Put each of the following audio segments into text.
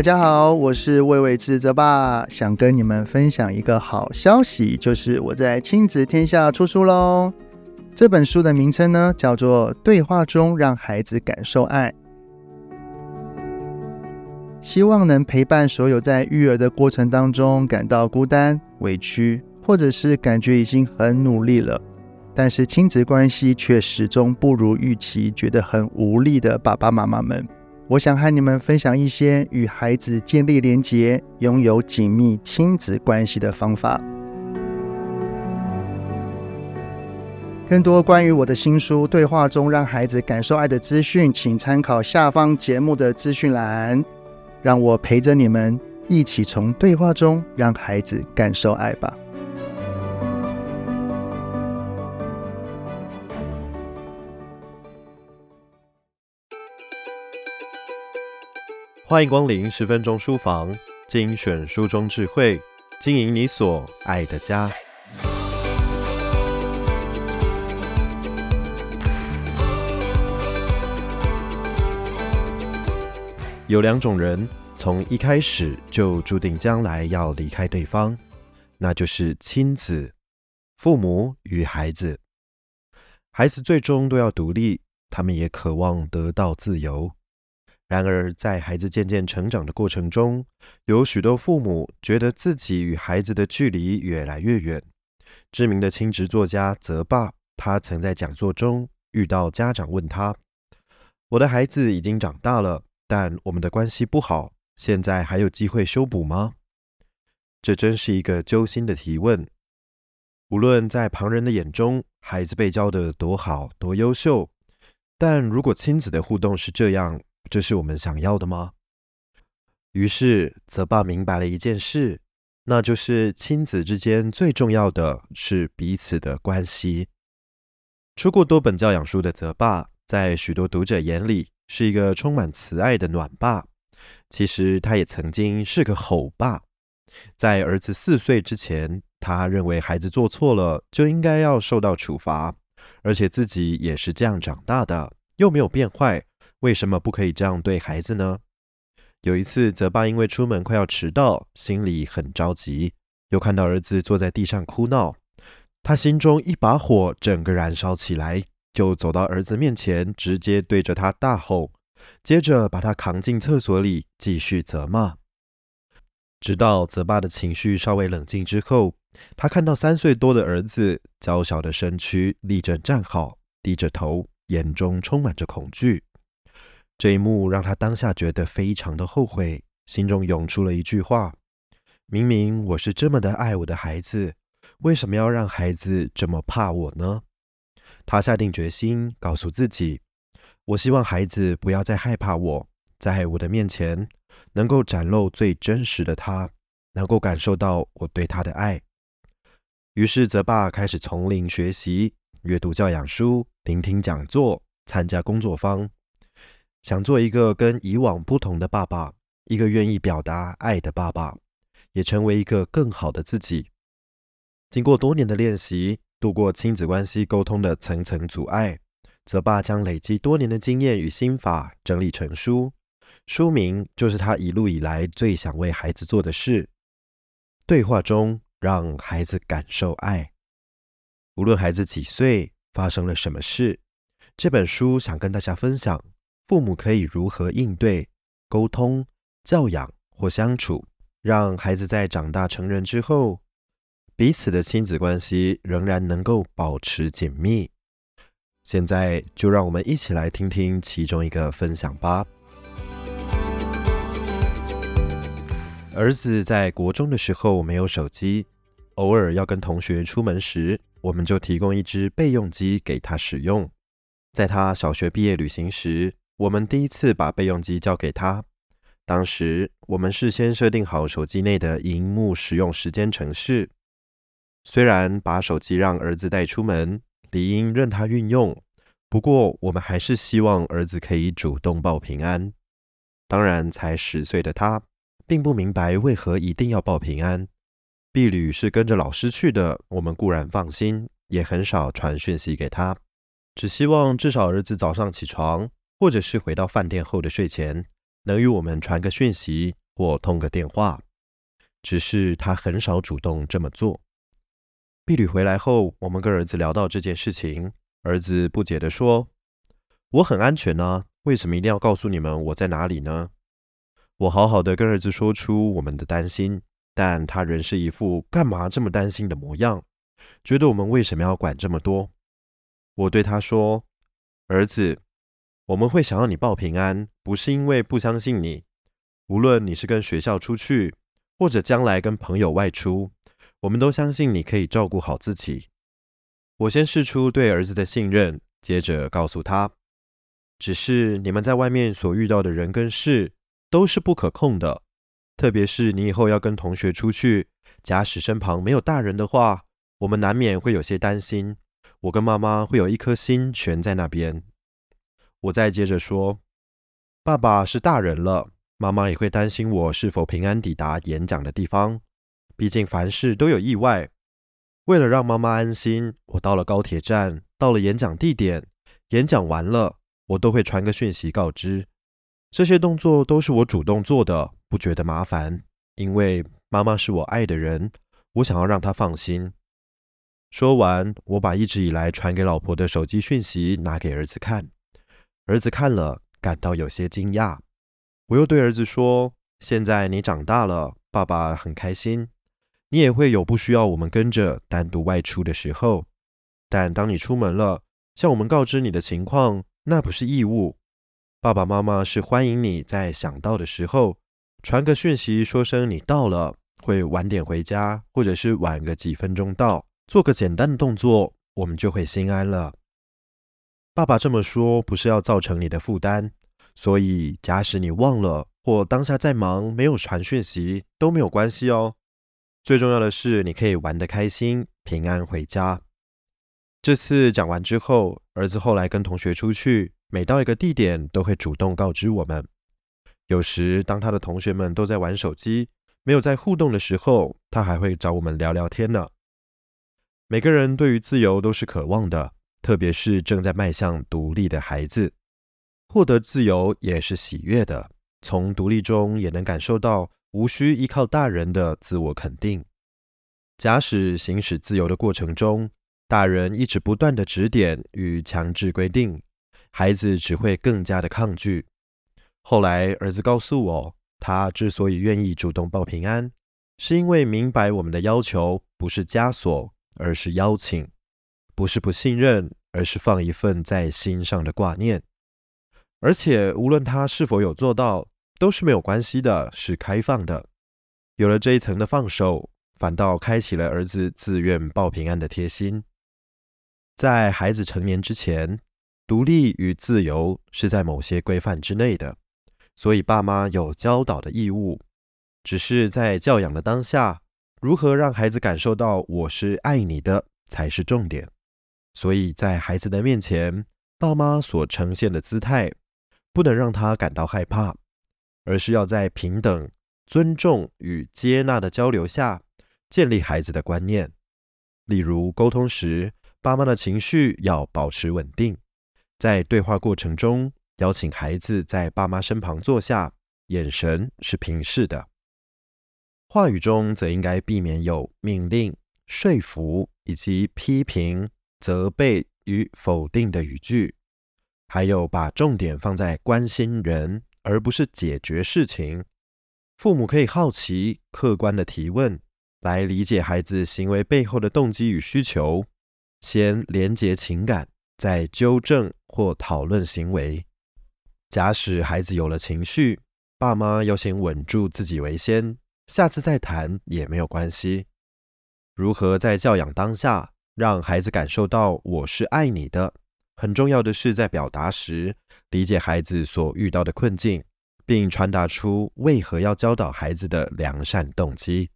大家好，我是魏玮志泽爸，想跟你们分享一个好消息，就是我在亲子天下出书喽。这本书的名称呢，叫做《对话中让孩子感受爱》，希望能陪伴所有在育儿的过程当中感到孤单、委屈，或者是感觉已经很努力了，但是亲子关系却始终不如预期，觉得很无力的爸爸妈妈们。我想和你们分享一些与孩子建立连结、拥有紧密亲子关系的方法。更多关于我的新书《对话中让孩子感受爱》的资讯，请参考下方节目的资讯栏。让我陪着你们一起从对话中让孩子感受爱吧。欢迎光临十分钟书房，精选书中智慧，经营你所爱的家。有两种人，从一开始就注定将来要离开对方，那就是亲子，父母与孩子。孩子最终都要独立，他们也渴望得到自由。然而，在孩子渐渐成长的过程中，有许多父母觉得自己与孩子的距离越来越远。知名的亲职作家泽爸，他曾在讲座中遇到家长问他：“我的孩子已经长大了，但我们的关系不好，现在还有机会修补吗？”这真是一个揪心的提问。无论在旁人的眼中，孩子被教得多好、多优秀，但如果亲子的互动是这样，这是我们想要的吗？于是泽爸明白了一件事，那就是亲子之间最重要的是彼此的关系。出过多本教养书的泽爸，在许多读者眼里是一个充满慈爱的暖爸。其实他也曾经是个吼爸。在儿子四岁之前，他认为孩子做错了就应该要受到处罚，而且自己也是这样长大的，又没有变坏。为什么不可以这样对孩子呢？有一次，泽爸因为出门快要迟到，心里很着急，又看到儿子坐在地上哭闹，他心中一把火整个燃烧起来，就走到儿子面前，直接对着他大吼，接着把他扛进厕所里，继续责骂。直到泽爸的情绪稍微冷静之后，他看到三岁多的儿子娇小的身躯立正站好，低着头，眼中充满着恐惧。这一幕让他当下觉得非常的后悔，心中涌出了一句话：“明明我是这么的爱我的孩子，为什么要让孩子这么怕我呢？”他下定决心，告诉自己：“我希望孩子不要再害怕我，在我的面前能够展露最真实的他，能够感受到我对他的爱。”于是，泽爸开始从零学习，阅读教养书，聆听讲座，参加工作坊。想做一个跟以往不同的爸爸，一个愿意表达爱的爸爸，也成为一个更好的自己。经过多年的练习，度过亲子关系沟通的层层阻碍，泽爸将累积多年的经验与心法整理成书，书名就是他一路以来最想为孩子做的事：对话中让孩子感受爱。无论孩子几岁，发生了什么事，这本书想跟大家分享。父母可以如何应对、沟通、教养或相处，让孩子在长大成人之后，彼此的亲子关系仍然能够保持紧密？现在就让我们一起来听听其中一个分享吧。儿子在国中的时候没有手机，偶尔要跟同学出门时，我们就提供一只备用机给他使用。在他小学毕业旅行时，我们第一次把备用机交给他，当时我们事先设定好手机内的荧幕使用时间程式。虽然把手机让儿子带出门，理应任他运用，不过我们还是希望儿子可以主动报平安。当然，才十岁的他并不明白为何一定要报平安。婢女是跟着老师去的，我们固然放心，也很少传讯息给他，只希望至少儿子早上起床。或者是回到饭店后的睡前，能与我们传个讯息，或通个电话，只是他很少主动这么做。毕旅回来后，我们跟儿子聊到这件事情，儿子不解地说：“我很安全啊，为什么一定要告诉你们我在哪里呢？”我好好的跟儿子说出我们的担心，但他仍是一副干嘛这么担心的模样，觉得我们为什么要管这么多？我对他说：“儿子。”我们会想要你报平安，不是因为不相信你。无论你是跟学校出去，或者将来跟朋友外出，我们都相信你可以照顾好自己。我先试出对儿子的信任，接着告诉他，只是你们在外面所遇到的人跟事都是不可控的，特别是你以后要跟同学出去，假使身旁没有大人的话，我们难免会有些担心。我跟妈妈会有一颗心悬在那边。我再接着说，爸爸是大人了，妈妈也会担心我是否平安抵达演讲的地方。毕竟凡事都有意外。为了让妈妈安心，我到了高铁站，到了演讲地点，演讲完了，我都会传个讯息告知。这些动作都是我主动做的，不觉得麻烦，因为妈妈是我爱的人，我想要让她放心。说完，我把一直以来传给老婆的手机讯息拿给儿子看。儿子看了，感到有些惊讶。我又对儿子说：“现在你长大了，爸爸很开心。你也会有不需要我们跟着单独外出的时候。但当你出门了，向我们告知你的情况，那不是义务。爸爸妈妈是欢迎你在想到的时候传个讯息，说声你到了，会晚点回家，或者是晚个几分钟到，做个简单的动作，我们就会心安了。”爸爸这么说不是要造成你的负担，所以假使你忘了或当下在忙没有传讯息都没有关系哦。最重要的是你可以玩得开心，平安回家。这次讲完之后，儿子后来跟同学出去，每到一个地点都会主动告知我们。有时当他的同学们都在玩手机，没有在互动的时候，他还会找我们聊聊天呢。每个人对于自由都是渴望的。特别是正在迈向独立的孩子，获得自由也是喜悦的。从独立中也能感受到无需依靠大人的自我肯定。假使行使自由的过程中，大人一直不断的指点与强制规定，孩子只会更加的抗拒。后来儿子告诉我，他之所以愿意主动报平安，是因为明白我们的要求不是枷锁，而是邀请。不是不信任，而是放一份在心上的挂念。而且，无论他是否有做到，都是没有关系的，是开放的。有了这一层的放手，反倒开启了儿子自愿报平安的贴心。在孩子成年之前，独立与自由是在某些规范之内的，所以爸妈有教导的义务。只是在教养的当下，如何让孩子感受到我是爱你的，才是重点。所以在孩子的面前，爸妈所呈现的姿态，不能让他感到害怕，而是要在平等、尊重与接纳的交流下，建立孩子的观念。例如，沟通时，爸妈的情绪要保持稳定，在对话过程中，邀请孩子在爸妈身旁坐下，眼神是平视的。话语中则应该避免有命令、说服以及批评。责备与否定的语句，还有把重点放在关心人，而不是解决事情。父母可以好奇、客观的提问，来理解孩子行为背后的动机与需求，先连接情感，再纠正或讨论行为。假使孩子有了情绪，爸妈要先稳住自己为先，下次再谈也没有关系。如何在教养当下，让孩子感受到我是爱你的，很重要的是在表达时理解孩子所遇到的困境，并传达出为何要教导孩子的良善动机。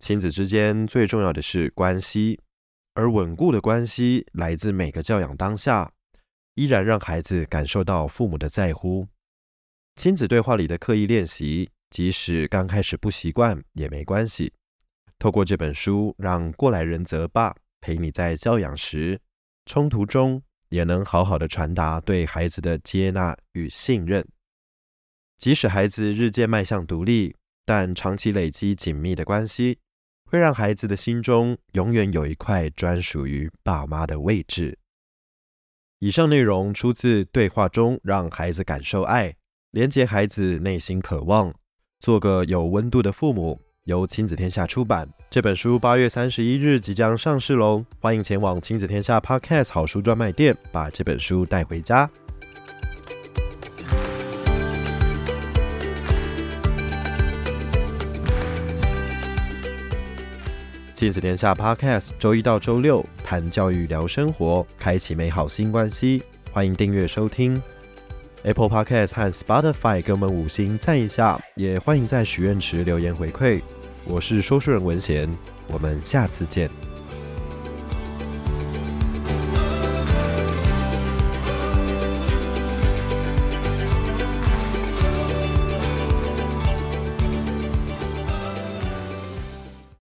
亲子之间最重要的是关系，而稳固的关系来自每个教养当下，依然让孩子感受到父母的在乎。亲子对话里的刻意练习，即使刚开始不习惯也没关系。透过这本书，让过来人则爸。陪你在教养时，冲突中也能好好的传达对孩子的接纳与信任。即使孩子日渐迈向独立，但长期累积紧密的关系，会让孩子的心中永远有一块专属于爸妈的位置。以上内容出自对话中让孩子感受爱，连接孩子内心渴望，做个有温度的父母。由亲子天下出版。这本书八月三十一日即将上市喽，欢迎前往亲子天下 Podcast 好书专卖店，把这本书带回家。亲子天下 Podcast 周一到周六谈教育、聊生活，开启美好新关系。欢迎订阅收听 Apple Podcast 和 Spotify，给我们五星赞一下，也欢迎在许愿池留言回馈。我是说书人文贤，我们下次见。